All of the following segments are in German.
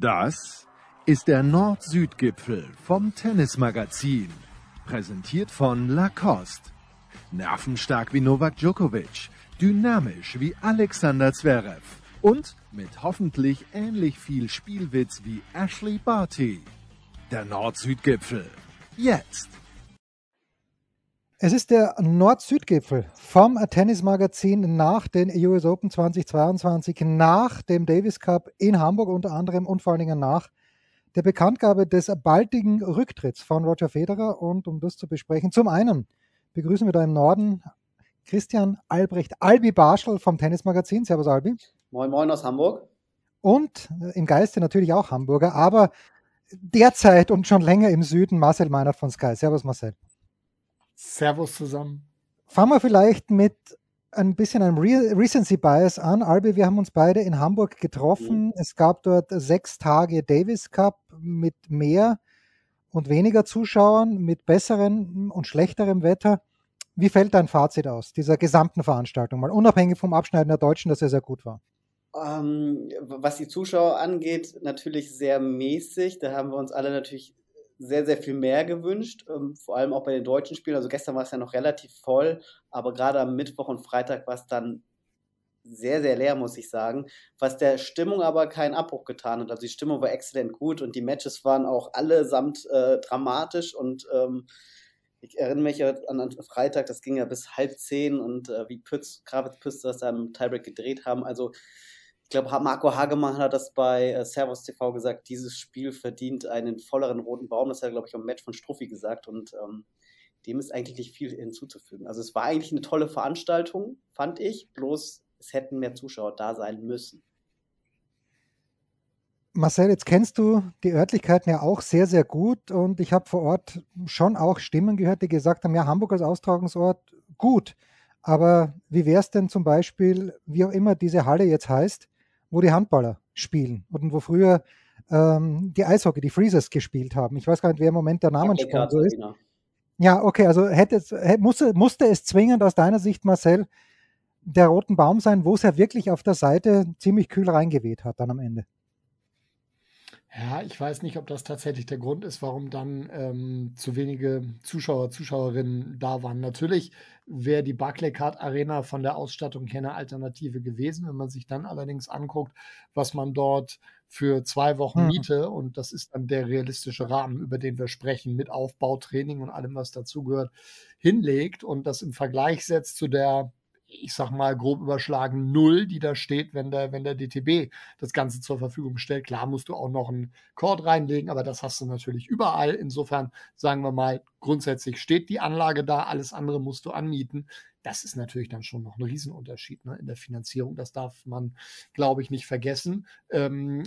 Das ist der Nord-Süd-Gipfel vom Tennismagazin. Präsentiert von Lacoste. Nervenstark wie Novak Djokovic, dynamisch wie Alexander Zverev und mit hoffentlich ähnlich viel Spielwitz wie Ashley Barty. Der Nord-Süd-Gipfel. Jetzt. Es ist der Nord-Süd-Gipfel vom Tennismagazin nach den US Open 2022, nach dem Davis Cup in Hamburg unter anderem und vor allen Dingen nach der Bekanntgabe des baldigen Rücktritts von Roger Federer. Und um das zu besprechen, zum einen begrüßen wir da im Norden Christian Albrecht Albi Barschel vom Tennismagazin. Servus Albi. Moin Moin aus Hamburg. Und im Geiste natürlich auch Hamburger, aber derzeit und schon länger im Süden Marcel Meinert von Sky. Servus Marcel. Servus zusammen. Fangen wir vielleicht mit ein bisschen einem Re Recency Bias an. Albi, wir haben uns beide in Hamburg getroffen. Mhm. Es gab dort sechs Tage Davis Cup mit mehr und weniger Zuschauern, mit besserem und schlechterem Wetter. Wie fällt dein Fazit aus dieser gesamten Veranstaltung mal, unabhängig vom Abschneiden der Deutschen, dass er sehr gut war? Ähm, was die Zuschauer angeht, natürlich sehr mäßig. Da haben wir uns alle natürlich sehr, sehr viel mehr gewünscht, ähm, vor allem auch bei den deutschen Spielen. Also gestern war es ja noch relativ voll, aber gerade am Mittwoch und Freitag war es dann sehr, sehr leer, muss ich sagen. Was der Stimmung aber keinen Abbruch getan hat. Also die Stimmung war exzellent gut und die Matches waren auch allesamt äh, dramatisch und ähm, ich erinnere mich an, Freitag, das ging ja bis halb zehn und äh, wie Pütz, Kravitz Pütz das da im Tiebreak gedreht haben. Also ich glaube, Marco Hagemann hat das bei äh, Servus TV gesagt, dieses Spiel verdient einen volleren roten Baum. Das hat er, glaube ich, am Match von Struffi gesagt und ähm, dem ist eigentlich nicht viel hinzuzufügen. Also es war eigentlich eine tolle Veranstaltung, fand ich, bloß es hätten mehr Zuschauer da sein müssen. Marcel, jetzt kennst du die Örtlichkeiten ja auch sehr, sehr gut und ich habe vor Ort schon auch Stimmen gehört, die gesagt haben, ja, Hamburg als Austragungsort gut, aber wie wäre es denn zum Beispiel, wie auch immer diese Halle jetzt heißt, wo die Handballer spielen und wo früher ähm, die Eishockey, die Freezers gespielt haben. Ich weiß gar nicht, wer im Moment der Namenssponsor ist. Ja, okay, also hätte es, musste, musste es zwingend aus deiner Sicht, Marcel, der roten Baum sein, wo es ja wirklich auf der Seite ziemlich kühl reingeweht hat dann am Ende. Ja, ich weiß nicht, ob das tatsächlich der Grund ist, warum dann ähm, zu wenige Zuschauer, Zuschauerinnen da waren. Natürlich wäre die Barclaycard Arena von der Ausstattung her eine Alternative gewesen. Wenn man sich dann allerdings anguckt, was man dort für zwei Wochen hm. Miete, und das ist dann der realistische Rahmen, über den wir sprechen, mit Aufbautraining und allem, was dazugehört, hinlegt und das im Vergleich setzt zu der ich sag mal, grob überschlagen null, die da steht, wenn der, wenn der DTB das Ganze zur Verfügung stellt. Klar musst du auch noch einen Chord reinlegen, aber das hast du natürlich überall. Insofern sagen wir mal, grundsätzlich steht die Anlage da, alles andere musst du anmieten. Das ist natürlich dann schon noch ein Riesenunterschied ne, in der Finanzierung. Das darf man, glaube ich, nicht vergessen. Ähm,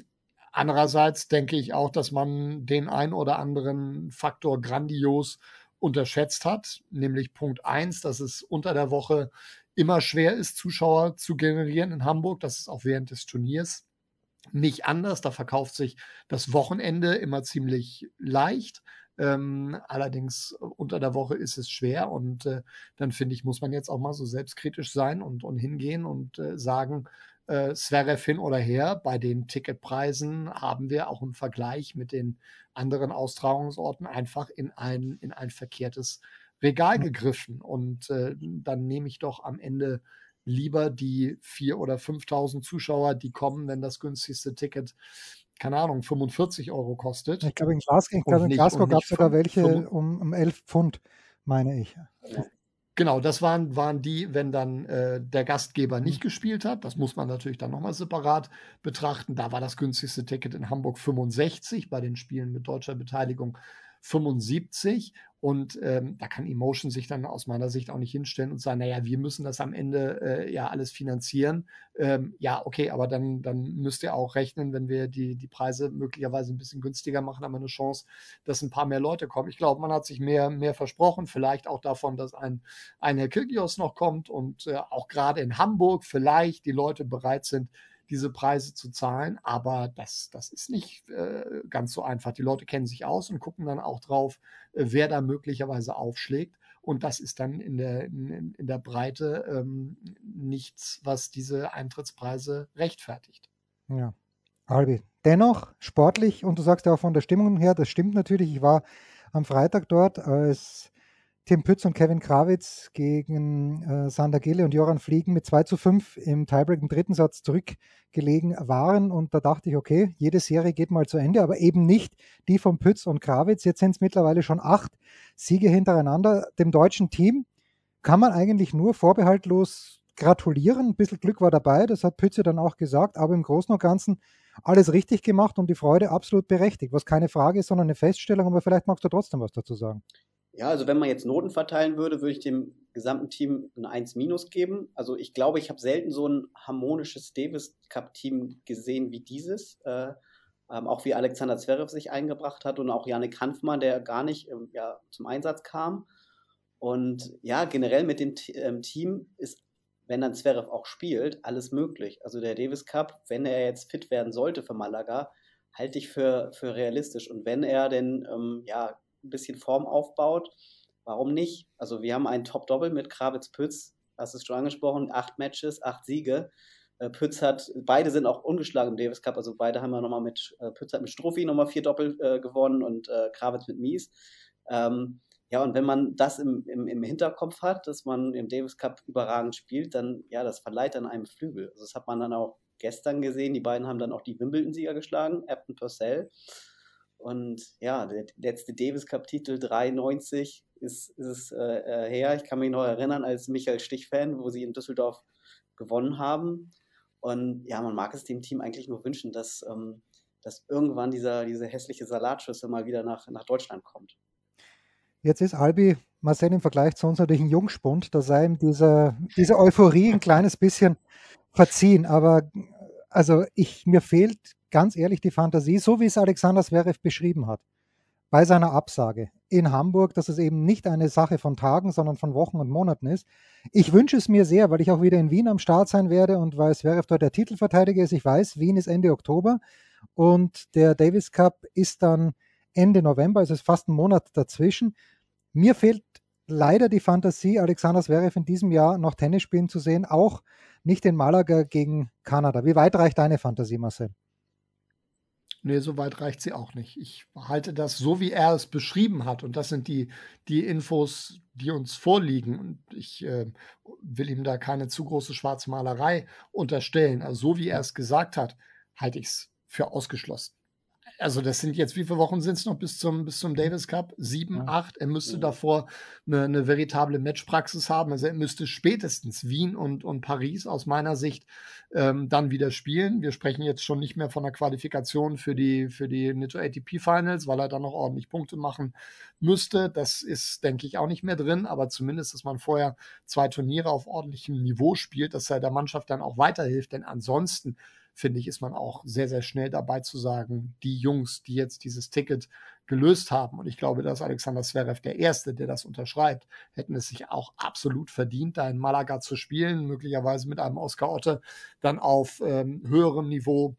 andererseits denke ich auch, dass man den ein oder anderen Faktor grandios unterschätzt hat, nämlich Punkt eins, dass es unter der Woche immer schwer ist, Zuschauer zu generieren in Hamburg. Das ist auch während des Turniers nicht anders. Da verkauft sich das Wochenende immer ziemlich leicht. Ähm, allerdings unter der Woche ist es schwer und äh, dann finde ich, muss man jetzt auch mal so selbstkritisch sein und, und hingehen und äh, sagen, äh, Zverev hin oder her, bei den Ticketpreisen haben wir auch im Vergleich mit den anderen Austragungsorten einfach in ein, in ein verkehrtes Regal gegriffen und äh, dann nehme ich doch am Ende lieber die vier oder 5.000 Zuschauer, die kommen, wenn das günstigste Ticket, keine Ahnung, 45 Euro kostet. Ich glaube, in Glasgow, ich glaube, in Glasgow gab es sogar welche um, um 11 Pfund, meine ich. Genau, das waren, waren die, wenn dann äh, der Gastgeber nicht mhm. gespielt hat. Das muss man natürlich dann nochmal separat betrachten. Da war das günstigste Ticket in Hamburg 65, bei den Spielen mit deutscher Beteiligung 75 und ähm, da kann Emotion sich dann aus meiner Sicht auch nicht hinstellen und sagen, naja, wir müssen das am Ende äh, ja alles finanzieren. Ähm, ja, okay, aber dann, dann müsst ihr auch rechnen, wenn wir die, die Preise möglicherweise ein bisschen günstiger machen, haben wir eine Chance, dass ein paar mehr Leute kommen. Ich glaube, man hat sich mehr, mehr versprochen, vielleicht auch davon, dass ein, ein Herr Kirgios noch kommt und äh, auch gerade in Hamburg vielleicht die Leute bereit sind, diese Preise zu zahlen. Aber das, das ist nicht äh, ganz so einfach. Die Leute kennen sich aus und gucken dann auch drauf, äh, wer da möglicherweise aufschlägt. Und das ist dann in der, in, in der Breite ähm, nichts, was diese Eintrittspreise rechtfertigt. Ja. Albi. Dennoch sportlich, und du sagst ja auch von der Stimmung her, das stimmt natürlich. Ich war am Freitag dort, als Tim Pütz und Kevin Krawitz gegen äh, Sander Gille und Joran Fliegen mit 2 zu 5 im Tiebreak im dritten Satz zurückgelegen waren. Und da dachte ich, okay, jede Serie geht mal zu Ende, aber eben nicht die von Pütz und Krawitz. Jetzt sind es mittlerweile schon acht Siege hintereinander. Dem deutschen Team kann man eigentlich nur vorbehaltlos gratulieren. Ein bisschen Glück war dabei, das hat Pütze dann auch gesagt, aber im Großen und Ganzen alles richtig gemacht und die Freude absolut berechtigt, was keine Frage ist, sondern eine Feststellung, aber vielleicht magst du trotzdem was dazu sagen. Ja, also wenn man jetzt Noten verteilen würde, würde ich dem gesamten Team ein 1 minus geben. Also ich glaube, ich habe selten so ein harmonisches Davis Cup Team gesehen wie dieses. Äh, ähm, auch wie Alexander Zverev sich eingebracht hat und auch Janik Hanfmann, der gar nicht ähm, ja, zum Einsatz kam. Und ja, generell mit dem ähm, Team ist, wenn dann Zverev auch spielt, alles möglich. Also der Davis Cup, wenn er jetzt fit werden sollte für Malaga, halte ich für, für realistisch. Und wenn er denn ähm, ja, ein bisschen Form aufbaut, warum nicht? Also wir haben einen Top-Doppel mit Kravitz-Pütz, hast es schon angesprochen, acht Matches, acht Siege. Äh, Pütz hat, beide sind auch ungeschlagen im Davis Cup, also beide haben wir nochmal mit, äh, Pütz hat mit Strophi nochmal vier Doppel äh, gewonnen und äh, Kravitz mit Mies. Ähm, ja, und wenn man das im, im, im Hinterkopf hat, dass man im Davis Cup überragend spielt, dann, ja, das verleiht dann einem Flügel. Also das hat man dann auch gestern gesehen. Die beiden haben dann auch die Wimbledon-Sieger geschlagen, Upton Purcell. Und ja, der letzte Davis Cup-Titel 93 ist, ist es äh, äh, her. Ich kann mich noch erinnern als Michael Stich-Fan, wo sie in Düsseldorf gewonnen haben. Und ja, man mag es dem Team eigentlich nur wünschen, dass, ähm, dass irgendwann dieser, diese hässliche Salatschüssel mal wieder nach, nach Deutschland kommt. Jetzt ist Albi Marcel im Vergleich zu uns natürlich ein Jungspund. Da sei ihm diese, diese Euphorie ein kleines bisschen verziehen. Aber also ich, mir fehlt ganz ehrlich die Fantasie, so wie es Alexander Zverev beschrieben hat, bei seiner Absage in Hamburg, dass es eben nicht eine Sache von Tagen, sondern von Wochen und Monaten ist. Ich wünsche es mir sehr, weil ich auch wieder in Wien am Start sein werde und weil Zverev dort der Titelverteidiger ist. Ich weiß, Wien ist Ende Oktober und der Davis Cup ist dann Ende November, also ist fast ein Monat dazwischen. Mir fehlt leider die Fantasie, Alexander Zverev in diesem Jahr noch Tennis spielen zu sehen, auch nicht in Malaga gegen Kanada. Wie weit reicht deine Fantasie, Marcel? Nee, so weit reicht sie auch nicht. Ich halte das so, wie er es beschrieben hat. Und das sind die, die Infos, die uns vorliegen. Und ich äh, will ihm da keine zu große Schwarzmalerei unterstellen. Also so wie er es gesagt hat, halte ich es für ausgeschlossen also das sind jetzt, wie viele Wochen sind es noch bis zum, bis zum Davis Cup? Sieben, ja. acht. Er müsste davor eine, eine veritable Matchpraxis haben. Also er müsste spätestens Wien und, und Paris aus meiner Sicht ähm, dann wieder spielen. Wir sprechen jetzt schon nicht mehr von der Qualifikation für die, für die Nitto ATP Finals, weil er dann noch ordentlich Punkte machen müsste. Das ist, denke ich, auch nicht mehr drin, aber zumindest, dass man vorher zwei Turniere auf ordentlichem Niveau spielt, dass er der Mannschaft dann auch weiterhilft, denn ansonsten finde ich, ist man auch sehr, sehr schnell dabei zu sagen, die Jungs, die jetzt dieses Ticket gelöst haben, und ich glaube, dass Alexander Zverev der Erste, der das unterschreibt, hätten es sich auch absolut verdient, da in Malaga zu spielen, möglicherweise mit einem Oscar Otte dann auf ähm, höherem Niveau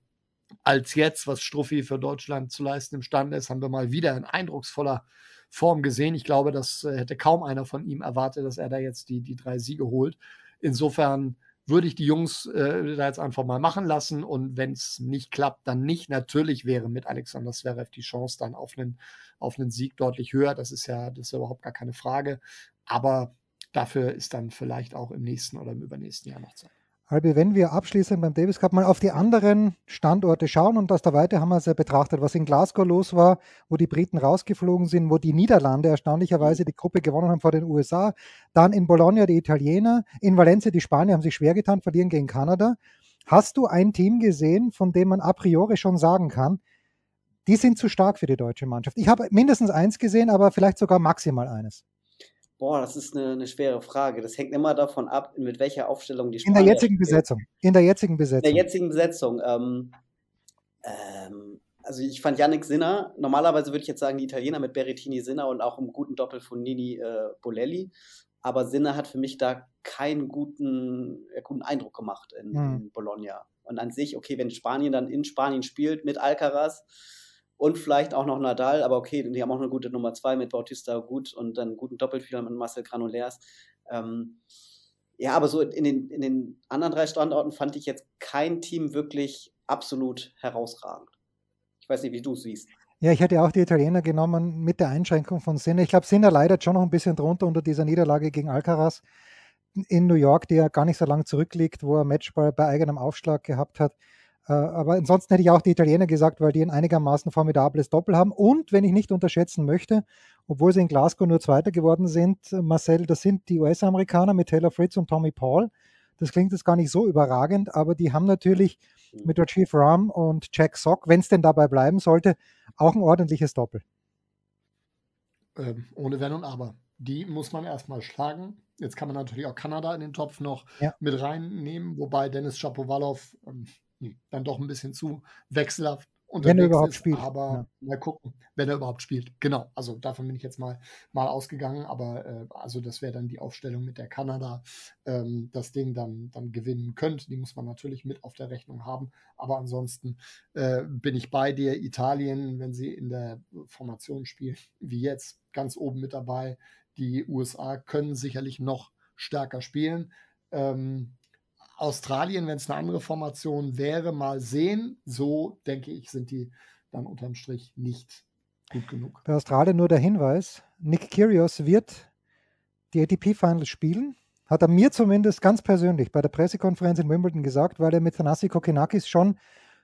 als jetzt, was Struffi für Deutschland zu leisten imstande ist, haben wir mal wieder in eindrucksvoller Form gesehen. Ich glaube, das äh, hätte kaum einer von ihm erwartet, dass er da jetzt die, die drei Siege holt. Insofern würde ich die Jungs äh, da jetzt einfach mal machen lassen. Und wenn es nicht klappt, dann nicht. Natürlich wäre mit Alexander Zverev die Chance dann auf einen, auf einen Sieg deutlich höher. Das ist ja, das ist ja überhaupt gar keine Frage. Aber dafür ist dann vielleicht auch im nächsten oder im übernächsten Jahr noch Zeit. Albi, wenn wir abschließend beim Davis Cup mal auf die anderen Standorte schauen und aus der Weite haben wir es ja betrachtet, was in Glasgow los war, wo die Briten rausgeflogen sind, wo die Niederlande erstaunlicherweise die Gruppe gewonnen haben vor den USA, dann in Bologna die Italiener, in Valencia die Spanier haben sich schwer getan, verlieren gegen Kanada. Hast du ein Team gesehen, von dem man a priori schon sagen kann, die sind zu stark für die deutsche Mannschaft? Ich habe mindestens eins gesehen, aber vielleicht sogar maximal eines. Boah, das ist eine, eine, schwere Frage. Das hängt immer davon ab, mit welcher Aufstellung die Spanier In der jetzigen spielen. Besetzung. In der jetzigen Besetzung. In der jetzigen Besetzung. Ähm, ähm, also ich fand Yannick Sinner, normalerweise würde ich jetzt sagen, die Italiener mit Berrettini Sinner und auch im guten Doppel von Nini äh, Bolelli. Aber Sinner hat für mich da keinen guten, äh, guten Eindruck gemacht in, hm. in Bologna. Und an sich, okay, wenn Spanien dann in Spanien spielt mit Alcaraz, und vielleicht auch noch Nadal, aber okay, die haben auch eine gute Nummer zwei mit Bautista gut und dann einen guten Doppelspieler mit Marcel Granulairs. Ähm, ja, aber so in den, in den anderen drei Standorten fand ich jetzt kein Team wirklich absolut herausragend. Ich weiß nicht, wie du es siehst. Ja, ich hätte auch die Italiener genommen mit der Einschränkung von Sinner. Ich glaube, Sinner leidet schon noch ein bisschen drunter unter dieser Niederlage gegen Alcaraz in New York, die ja gar nicht so lange zurückliegt, wo er Matchball bei eigenem Aufschlag gehabt hat. Äh, aber ansonsten hätte ich auch die Italiener gesagt, weil die ein einigermaßen formidables Doppel haben. Und wenn ich nicht unterschätzen möchte, obwohl sie in Glasgow nur Zweiter geworden sind, Marcel, das sind die US-Amerikaner mit Taylor Fritz und Tommy Paul. Das klingt jetzt gar nicht so überragend, aber die haben natürlich mhm. mit der Chief Ram und Jack Sock, wenn es denn dabei bleiben sollte, auch ein ordentliches Doppel. Ähm, ohne Wenn und Aber. Die muss man erstmal schlagen. Jetzt kann man natürlich auch Kanada in den Topf noch ja. mit reinnehmen, wobei Dennis Shapovalov ähm, dann doch ein bisschen zu wechselhaft wenn er überhaupt ist, spielt. Aber ja. mal gucken, wenn er überhaupt spielt. Genau, also davon bin ich jetzt mal, mal ausgegangen. Aber äh, also das wäre dann die Aufstellung, mit der Kanada ähm, das Ding dann, dann gewinnen könnte. Die muss man natürlich mit auf der Rechnung haben. Aber ansonsten äh, bin ich bei dir. Italien, wenn sie in der Formation spielen, wie jetzt, ganz oben mit dabei. Die USA können sicherlich noch stärker spielen. Ähm, Australien, wenn es eine andere Formation wäre, mal sehen. So denke ich, sind die dann unterm Strich nicht gut genug. Bei Australien nur der Hinweis: Nick Kyrgios wird die ATP-Finals spielen. Hat er mir zumindest ganz persönlich bei der Pressekonferenz in Wimbledon gesagt, weil er mit Thanasi Kokinakis schon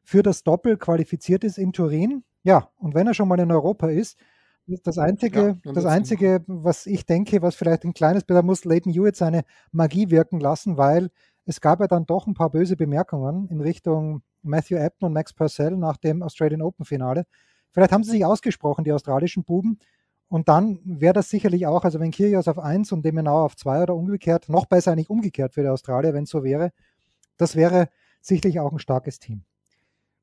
für das Doppel qualifiziert ist in Turin. Ja, und wenn er schon mal in Europa ist, das Einzige, ja, das Einzige, was ich denke, was vielleicht ein kleines, da muss Leighton Hewitt seine Magie wirken lassen, weil es gab ja dann doch ein paar böse Bemerkungen in Richtung Matthew Apton und Max Purcell nach dem Australian Open Finale. Vielleicht haben sie sich ausgesprochen, die australischen Buben. Und dann wäre das sicherlich auch, also wenn Kyrgios auf 1 und Demenau auf 2 oder umgekehrt, noch besser eigentlich umgekehrt für die Australier, wenn es so wäre, das wäre sicherlich auch ein starkes Team.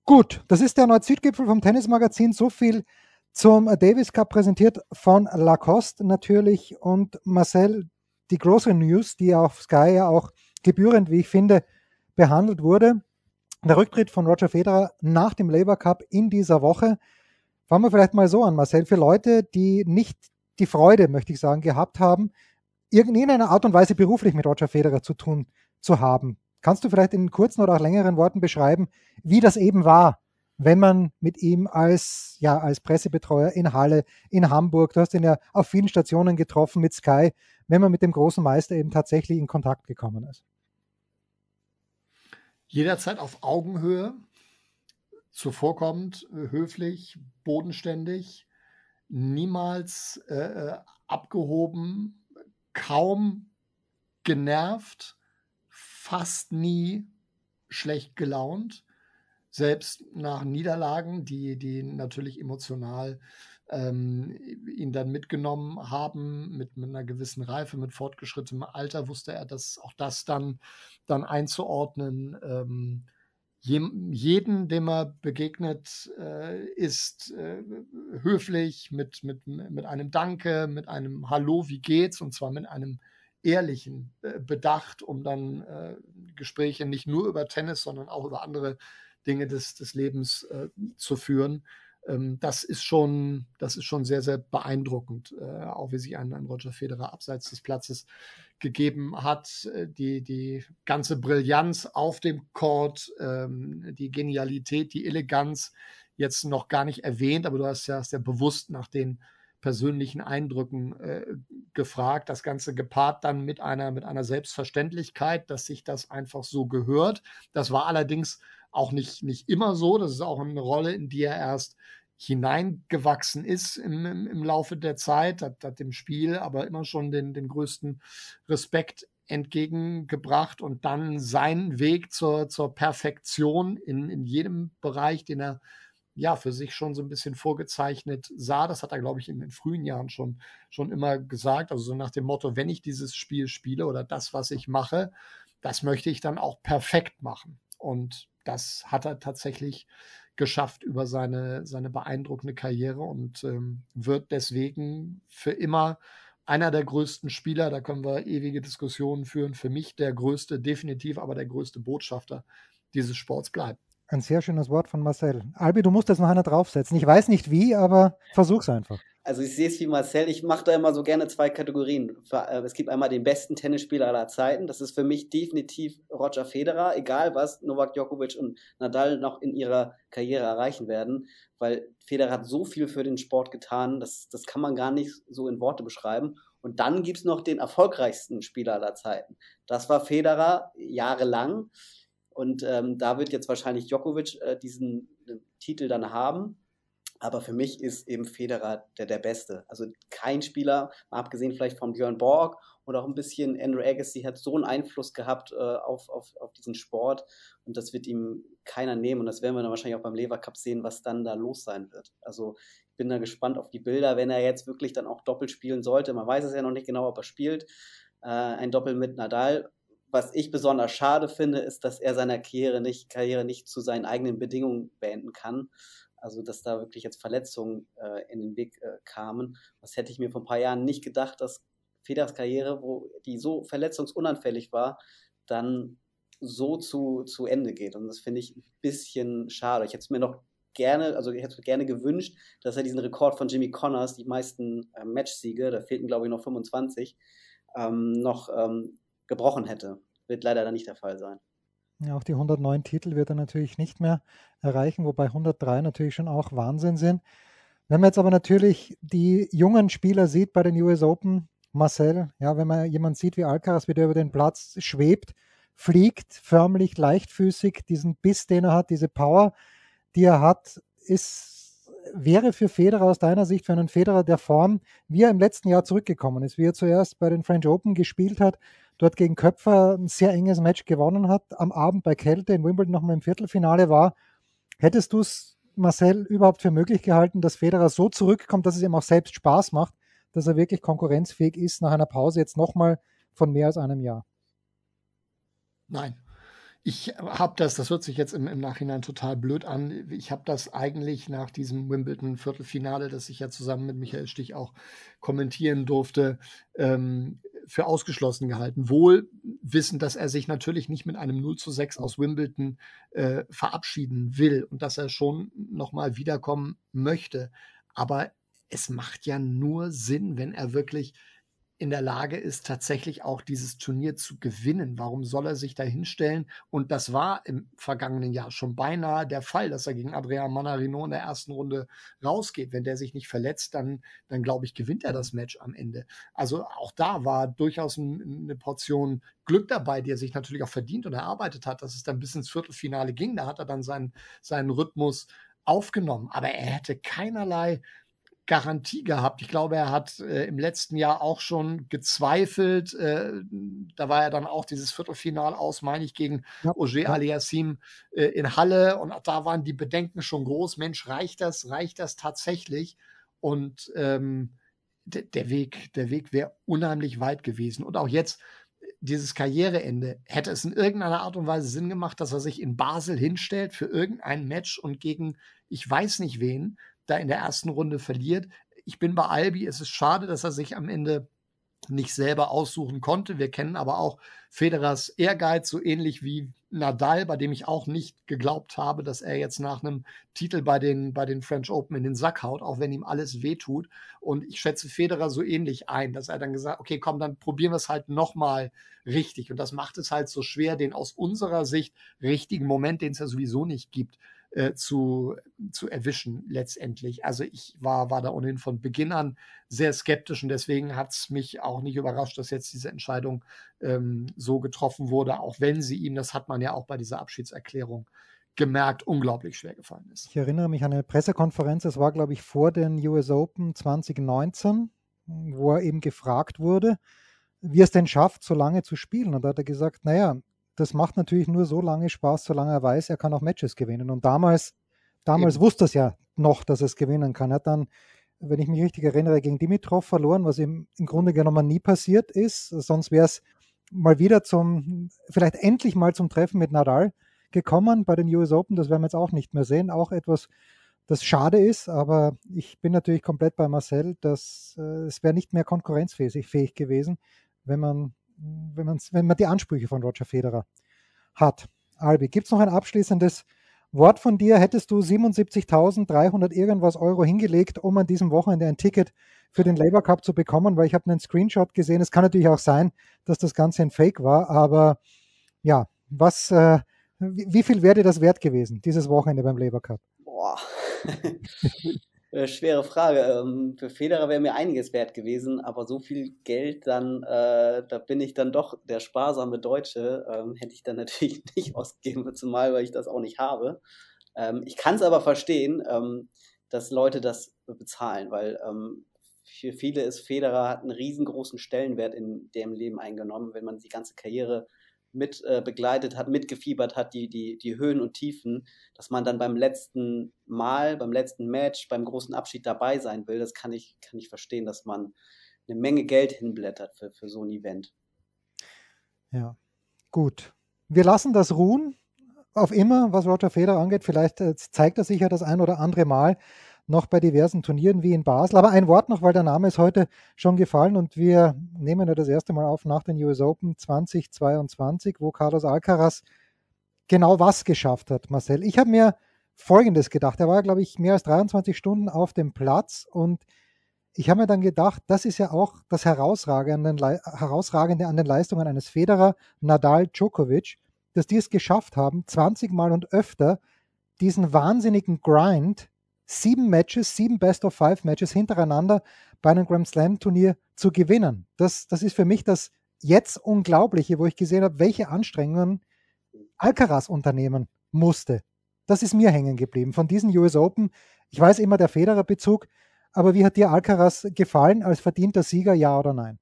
Gut, das ist der Nord-Süd-Gipfel vom Tennismagazin. So viel zum Davis Cup präsentiert von Lacoste natürlich und Marcel, die große News, die auf Sky ja auch gebührend, wie ich finde, behandelt wurde. Der Rücktritt von Roger Federer nach dem Labour Cup in dieser Woche. Fangen wir vielleicht mal so an, Marcel, für Leute, die nicht die Freude, möchte ich sagen, gehabt haben, in irgendeiner Art und Weise beruflich mit Roger Federer zu tun zu haben. Kannst du vielleicht in kurzen oder auch längeren Worten beschreiben, wie das eben war, wenn man mit ihm als, ja, als Pressebetreuer in Halle, in Hamburg, du hast ihn ja auf vielen Stationen getroffen mit Sky, wenn man mit dem großen Meister eben tatsächlich in Kontakt gekommen ist? Jederzeit auf Augenhöhe, zuvorkommend, äh, höflich, bodenständig, niemals äh, äh, abgehoben, kaum genervt, fast nie schlecht gelaunt. Selbst nach Niederlagen, die, die natürlich emotional ähm, ihn dann mitgenommen haben, mit, mit einer gewissen Reife, mit fortgeschrittenem Alter, wusste er, dass auch das dann, dann einzuordnen. Ähm, jeden, dem er begegnet, äh, ist äh, höflich, mit, mit, mit einem Danke, mit einem Hallo, wie geht's? Und zwar mit einem ehrlichen äh, Bedacht, um dann äh, Gespräche nicht nur über Tennis, sondern auch über andere Dinge des, des Lebens äh, zu führen ähm, das ist schon, das ist schon sehr, sehr beeindruckend, äh, auch wie sich ein, ein Roger Federer abseits des Platzes gegeben hat. Äh, die, die ganze Brillanz auf dem Court, ähm, die Genialität, die Eleganz, jetzt noch gar nicht erwähnt, aber du hast ja, hast ja bewusst nach den persönlichen Eindrücken äh, gefragt. Das Ganze gepaart dann mit einer, mit einer Selbstverständlichkeit, dass sich das einfach so gehört. Das war allerdings auch nicht, nicht immer so. Das ist auch eine Rolle, in die er erst hineingewachsen ist im, im, im Laufe der Zeit, hat, hat dem Spiel aber immer schon den, den größten Respekt entgegengebracht und dann seinen Weg zur, zur Perfektion in, in jedem Bereich, den er ja für sich schon so ein bisschen vorgezeichnet sah. Das hat er, glaube ich, in den frühen Jahren schon, schon immer gesagt. Also so nach dem Motto, wenn ich dieses Spiel spiele oder das, was ich mache, das möchte ich dann auch perfekt machen. Und das hat er tatsächlich geschafft über seine, seine beeindruckende Karriere und ähm, wird deswegen für immer einer der größten Spieler, da können wir ewige Diskussionen führen, für mich der größte, definitiv aber der größte Botschafter dieses Sports bleibt. Ein sehr schönes Wort von Marcel. Albi, du musst jetzt noch einer draufsetzen. Ich weiß nicht wie, aber versuch's einfach. Also ich sehe es wie Marcel, ich mache da immer so gerne zwei Kategorien. Äh, es gibt einmal den besten Tennisspieler aller Zeiten. Das ist für mich definitiv Roger Federer, egal was Novak Djokovic und Nadal noch in ihrer Karriere erreichen werden, weil Federer hat so viel für den Sport getan, das, das kann man gar nicht so in Worte beschreiben. Und dann gibt es noch den erfolgreichsten Spieler aller Zeiten. Das war Federer jahrelang. Und ähm, da wird jetzt wahrscheinlich Djokovic äh, diesen äh, Titel dann haben. Aber für mich ist eben Federer der, der Beste. Also kein Spieler, mal abgesehen vielleicht von Björn Borg und auch ein bisschen Andrew Agassi, hat so einen Einfluss gehabt äh, auf, auf, auf diesen Sport. Und das wird ihm keiner nehmen. Und das werden wir dann wahrscheinlich auch beim Lever Cup sehen, was dann da los sein wird. Also ich bin da gespannt auf die Bilder, wenn er jetzt wirklich dann auch doppelt spielen sollte. Man weiß es ja noch nicht genau, ob er spielt. Äh, ein Doppel mit Nadal. Was ich besonders schade finde, ist, dass er seine Karriere nicht, Karriere nicht zu seinen eigenen Bedingungen beenden kann. Also, dass da wirklich jetzt Verletzungen äh, in den Weg äh, kamen. Das hätte ich mir vor ein paar Jahren nicht gedacht, dass Federers Karriere, wo die so verletzungsunanfällig war, dann so zu, zu Ende geht. Und das finde ich ein bisschen schade. Ich hätte es mir noch gerne, also ich hätte gerne gewünscht, dass er diesen Rekord von Jimmy Connors, die meisten äh, Matchsiege, da fehlten glaube ich noch 25, ähm, noch ähm, gebrochen hätte. Wird leider dann nicht der Fall sein. Auch die 109 Titel wird er natürlich nicht mehr erreichen, wobei 103 natürlich schon auch Wahnsinn sind. Wenn man jetzt aber natürlich die jungen Spieler sieht bei den US Open, Marcel, ja, wenn man jemanden sieht wie Alcaraz, wie der über den Platz schwebt, fliegt, förmlich leichtfüßig, diesen Biss, den er hat, diese Power, die er hat, ist, wäre für Federer aus deiner Sicht, für einen Federer der Form, wie er im letzten Jahr zurückgekommen ist, wie er zuerst bei den French Open gespielt hat, dort gegen Köpfer ein sehr enges Match gewonnen hat, am Abend bei Kälte in Wimbledon nochmal im Viertelfinale war. Hättest du es, Marcel, überhaupt für möglich gehalten, dass Federer so zurückkommt, dass es ihm auch selbst Spaß macht, dass er wirklich konkurrenzfähig ist nach einer Pause jetzt nochmal von mehr als einem Jahr? Nein. Ich habe das, das hört sich jetzt im, im Nachhinein total blöd an. Ich habe das eigentlich nach diesem Wimbledon-Viertelfinale, das ich ja zusammen mit Michael Stich auch kommentieren durfte, ähm, für ausgeschlossen gehalten. Wohl wissen, dass er sich natürlich nicht mit einem 0 zu 6 aus Wimbledon äh, verabschieden will und dass er schon nochmal wiederkommen möchte. Aber es macht ja nur Sinn, wenn er wirklich in der Lage ist, tatsächlich auch dieses Turnier zu gewinnen. Warum soll er sich da hinstellen? Und das war im vergangenen Jahr schon beinahe der Fall, dass er gegen Adrian Manarino in der ersten Runde rausgeht. Wenn der sich nicht verletzt, dann, dann glaube ich, gewinnt er das Match am Ende. Also auch da war durchaus eine Portion Glück dabei, die er sich natürlich auch verdient und erarbeitet hat, dass es dann bis ins Viertelfinale ging. Da hat er dann seinen, seinen Rhythmus aufgenommen. Aber er hätte keinerlei Garantie gehabt. Ich glaube, er hat äh, im letzten Jahr auch schon gezweifelt. Äh, da war ja dann auch dieses Viertelfinal aus, meine ich, gegen ja, Auger ja. Aliassim äh, in Halle. Und da waren die Bedenken schon groß. Mensch, reicht das? Reicht das tatsächlich? Und ähm, der Weg, der Weg wäre unheimlich weit gewesen. Und auch jetzt, dieses Karriereende, hätte es in irgendeiner Art und Weise Sinn gemacht, dass er sich in Basel hinstellt für irgendein Match und gegen ich weiß nicht wen da in der ersten Runde verliert. Ich bin bei Albi. Es ist schade, dass er sich am Ende nicht selber aussuchen konnte. Wir kennen aber auch Federers Ehrgeiz, so ähnlich wie Nadal, bei dem ich auch nicht geglaubt habe, dass er jetzt nach einem Titel bei den, bei den French Open in den Sack haut, auch wenn ihm alles wehtut. Und ich schätze Federer so ähnlich ein, dass er dann gesagt, okay, komm, dann probieren wir es halt nochmal richtig. Und das macht es halt so schwer, den aus unserer Sicht richtigen Moment, den es ja sowieso nicht gibt, äh, zu, zu erwischen letztendlich. Also ich war, war da ohnehin von Beginn an sehr skeptisch und deswegen hat es mich auch nicht überrascht, dass jetzt diese Entscheidung ähm, so getroffen wurde, auch wenn sie ihm, das hat man ja auch bei dieser Abschiedserklärung gemerkt, unglaublich schwer gefallen ist. Ich erinnere mich an eine Pressekonferenz, das war, glaube ich, vor den US Open 2019, wo er eben gefragt wurde, wie er es denn schafft, so lange zu spielen. Und da hat er gesagt, naja, das macht natürlich nur so lange Spaß, solange er weiß, er kann auch Matches gewinnen. Und damals, damals wusste es ja noch, dass er es gewinnen kann. Er hat dann, wenn ich mich richtig erinnere, gegen Dimitrov verloren, was ihm im Grunde genommen nie passiert ist. Sonst wäre es mal wieder zum, vielleicht endlich mal zum Treffen mit Nadal gekommen bei den US Open. Das werden wir jetzt auch nicht mehr sehen. Auch etwas, das schade ist, aber ich bin natürlich komplett bei Marcel, dass äh, es wäre nicht mehr konkurrenzfähig fähig gewesen, wenn man wenn, wenn man die Ansprüche von Roger Federer hat. Albi, gibt es noch ein abschließendes Wort von dir, hättest du 77.300 irgendwas Euro hingelegt, um an diesem Wochenende ein Ticket für den Labour Cup zu bekommen, weil ich habe einen Screenshot gesehen. Es kann natürlich auch sein, dass das Ganze ein Fake war, aber ja, was, äh, wie, wie viel wäre dir das wert gewesen, dieses Wochenende beim Labour Cup? Boah. Äh, schwere Frage. Ähm, für Federer wäre mir einiges wert gewesen, aber so viel Geld dann, äh, da bin ich dann doch der sparsame Deutsche, ähm, hätte ich dann natürlich nicht ausgegeben, zumal weil ich das auch nicht habe. Ähm, ich kann es aber verstehen, ähm, dass Leute das bezahlen, weil ähm, für viele ist Federer hat einen riesengroßen Stellenwert in dem Leben eingenommen, wenn man die ganze Karriere mit äh, begleitet hat, mitgefiebert hat, die, die, die Höhen und Tiefen, dass man dann beim letzten Mal, beim letzten Match, beim großen Abschied dabei sein will, das kann ich, kann ich verstehen, dass man eine Menge Geld hinblättert für, für so ein Event. Ja, gut. Wir lassen das ruhen, auf immer, was Roger Federer angeht. Vielleicht äh, zeigt er sich ja das ein oder andere Mal noch bei diversen Turnieren wie in Basel. Aber ein Wort noch, weil der Name ist heute schon gefallen und wir nehmen ja das erste Mal auf nach den US Open 2022, wo Carlos Alcaraz genau was geschafft hat, Marcel. Ich habe mir Folgendes gedacht. Er war, glaube ich, mehr als 23 Stunden auf dem Platz und ich habe mir dann gedacht, das ist ja auch das Herausragende, Herausragende an den Leistungen eines Federer, Nadal, Djokovic, dass die es geschafft haben, 20 Mal und öfter diesen wahnsinnigen Grind sieben Matches, sieben Best-of-Five-Matches hintereinander bei einem Grand Slam-Turnier zu gewinnen. Das, das ist für mich das jetzt Unglaubliche, wo ich gesehen habe, welche Anstrengungen Alcaraz unternehmen musste. Das ist mir hängen geblieben. Von diesen US Open, ich weiß immer der Federer-Bezug, aber wie hat dir Alcaraz gefallen als verdienter Sieger, ja oder nein?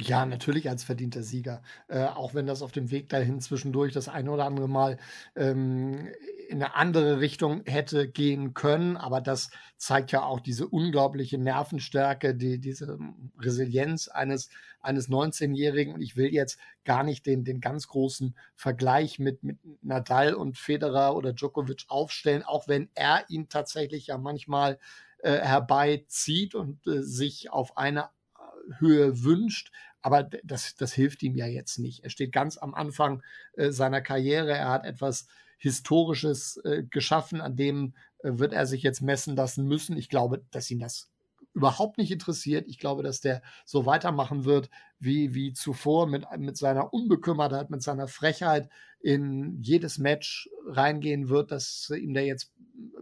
Ja, natürlich als verdienter Sieger. Äh, auch wenn das auf dem Weg dahin zwischendurch das eine oder andere Mal ähm, in eine andere Richtung hätte gehen können. Aber das zeigt ja auch diese unglaubliche Nervenstärke, die, diese Resilienz eines, eines 19-Jährigen. Und ich will jetzt gar nicht den, den ganz großen Vergleich mit, mit Nadal und Federer oder Djokovic aufstellen, auch wenn er ihn tatsächlich ja manchmal äh, herbeizieht und äh, sich auf eine Höhe wünscht. Aber das, das hilft ihm ja jetzt nicht. Er steht ganz am Anfang äh, seiner Karriere. Er hat etwas Historisches äh, geschaffen, an dem äh, wird er sich jetzt messen lassen müssen. Ich glaube, dass ihn das überhaupt nicht interessiert. Ich glaube, dass der so weitermachen wird wie, wie zuvor mit, mit seiner Unbekümmertheit, mit seiner Frechheit in jedes Match reingehen wird, das ihm da jetzt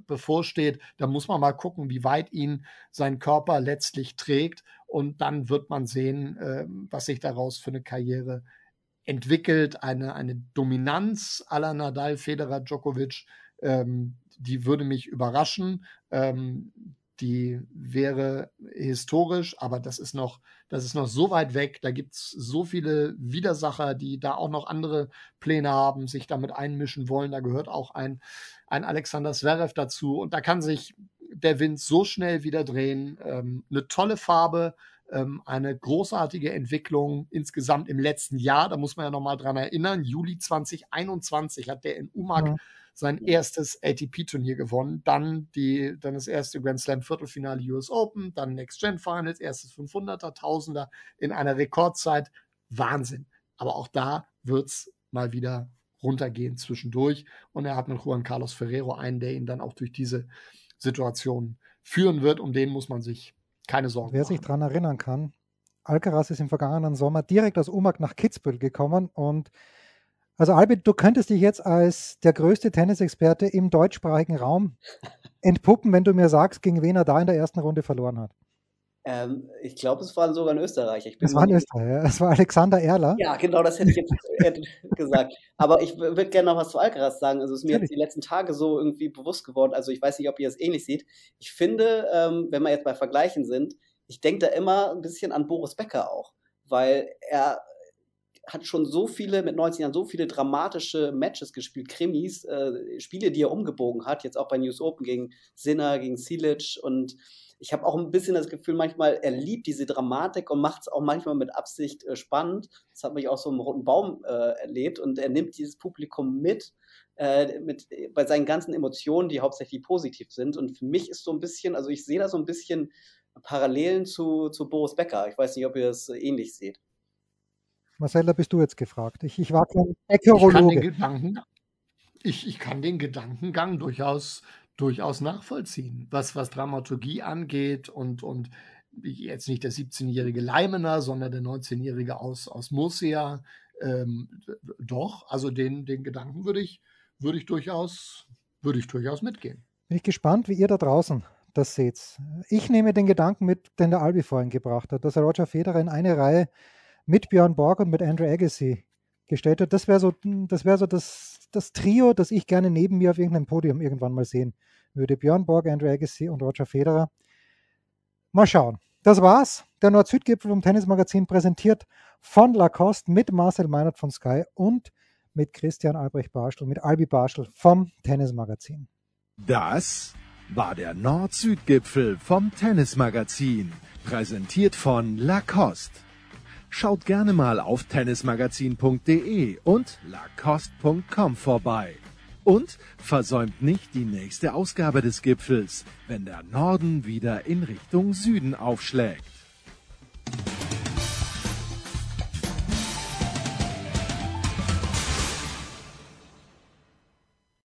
bevorsteht. Da muss man mal gucken, wie weit ihn sein Körper letztlich trägt. Und dann wird man sehen, äh, was sich daraus für eine Karriere entwickelt. Eine, eine Dominanz aller Nadal, Federer, Djokovic, ähm, die würde mich überraschen. Ähm, die wäre historisch, aber das ist noch, das ist noch so weit weg. Da gibt es so viele Widersacher, die da auch noch andere Pläne haben, sich damit einmischen wollen. Da gehört auch ein, ein Alexander Zverev dazu. Und da kann sich der Wind so schnell wieder drehen. Ähm, eine tolle Farbe, ähm, eine großartige Entwicklung insgesamt im letzten Jahr. Da muss man ja nochmal dran erinnern. Juli 2021 hat der in Umag ja sein erstes ATP-Turnier gewonnen, dann, die, dann das erste Grand Slam Viertelfinale US Open, dann Next Gen Finals, erstes 500er, Tausender in einer Rekordzeit. Wahnsinn. Aber auch da wird es mal wieder runtergehen zwischendurch. Und er hat mit Juan Carlos Ferrero einen, der ihn dann auch durch diese Situation führen wird. Um den muss man sich keine Sorgen Wer machen. sich daran erinnern kann, Alcaraz ist im vergangenen Sommer direkt aus Umag nach Kitzbühel gekommen und also Albert, du könntest dich jetzt als der größte Tennisexperte im deutschsprachigen Raum entpuppen, wenn du mir sagst, gegen wen er da in der ersten Runde verloren hat. Ähm, ich glaube, es war sogar ein Österreicher. Es war ein Österreicher, es war Alexander Erler. Ja, genau, das hätte ich jetzt gesagt. Aber ich würde gerne noch was zu Alcaraz sagen. Also es ist mir jetzt die letzten Tage so irgendwie bewusst geworden. Also ich weiß nicht, ob ihr es ähnlich seht. Ich finde, ähm, wenn wir jetzt bei Vergleichen sind, ich denke da immer ein bisschen an Boris Becker auch, weil er hat schon so viele, mit 19 Jahren, so viele dramatische Matches gespielt, Krimis, äh, Spiele, die er umgebogen hat, jetzt auch bei News Open gegen Sinner, gegen Silic und ich habe auch ein bisschen das Gefühl, manchmal, er liebt diese Dramatik und macht es auch manchmal mit Absicht äh, spannend. Das hat mich auch so im Roten Baum äh, erlebt und er nimmt dieses Publikum mit, äh, mit bei seinen ganzen Emotionen, die hauptsächlich positiv sind. Und für mich ist so ein bisschen, also ich sehe da so ein bisschen Parallelen zu, zu Boris Becker. Ich weiß nicht, ob ihr das ähnlich seht. Marcella, bist du jetzt gefragt? Ich, ich war kein Meteorologe. Ich kann den Gedanken, ich, ich kann den Gedankengang durchaus, durchaus nachvollziehen, was, was Dramaturgie angeht und, und jetzt nicht der 17-jährige Leimener, sondern der 19-jährige aus, aus Murcia. Ähm, doch, also den, den Gedanken würde ich, würde ich durchaus, ich durchaus mitgehen. Bin ich gespannt, wie ihr da draußen das seht. Ich nehme den Gedanken mit, den der Albi vorhin gebracht hat, dass er Roger Federer in eine Reihe mit Björn Borg und mit Andrew Agassi gestellt hat. Das wäre so, das, wär so das, das Trio, das ich gerne neben mir auf irgendeinem Podium irgendwann mal sehen würde. Björn Borg, Andrew Agassi und Roger Federer. Mal schauen. Das war's. Der Nord-Süd-Gipfel vom Tennismagazin präsentiert von Lacoste mit Marcel Meinert von Sky und mit Christian Albrecht Barschel, mit Albi Barschel vom Tennismagazin. Das war der Nord-Süd-Gipfel vom Tennismagazin, präsentiert von Lacoste. Schaut gerne mal auf tennismagazin.de und lacoste.com vorbei. Und versäumt nicht die nächste Ausgabe des Gipfels, wenn der Norden wieder in Richtung Süden aufschlägt.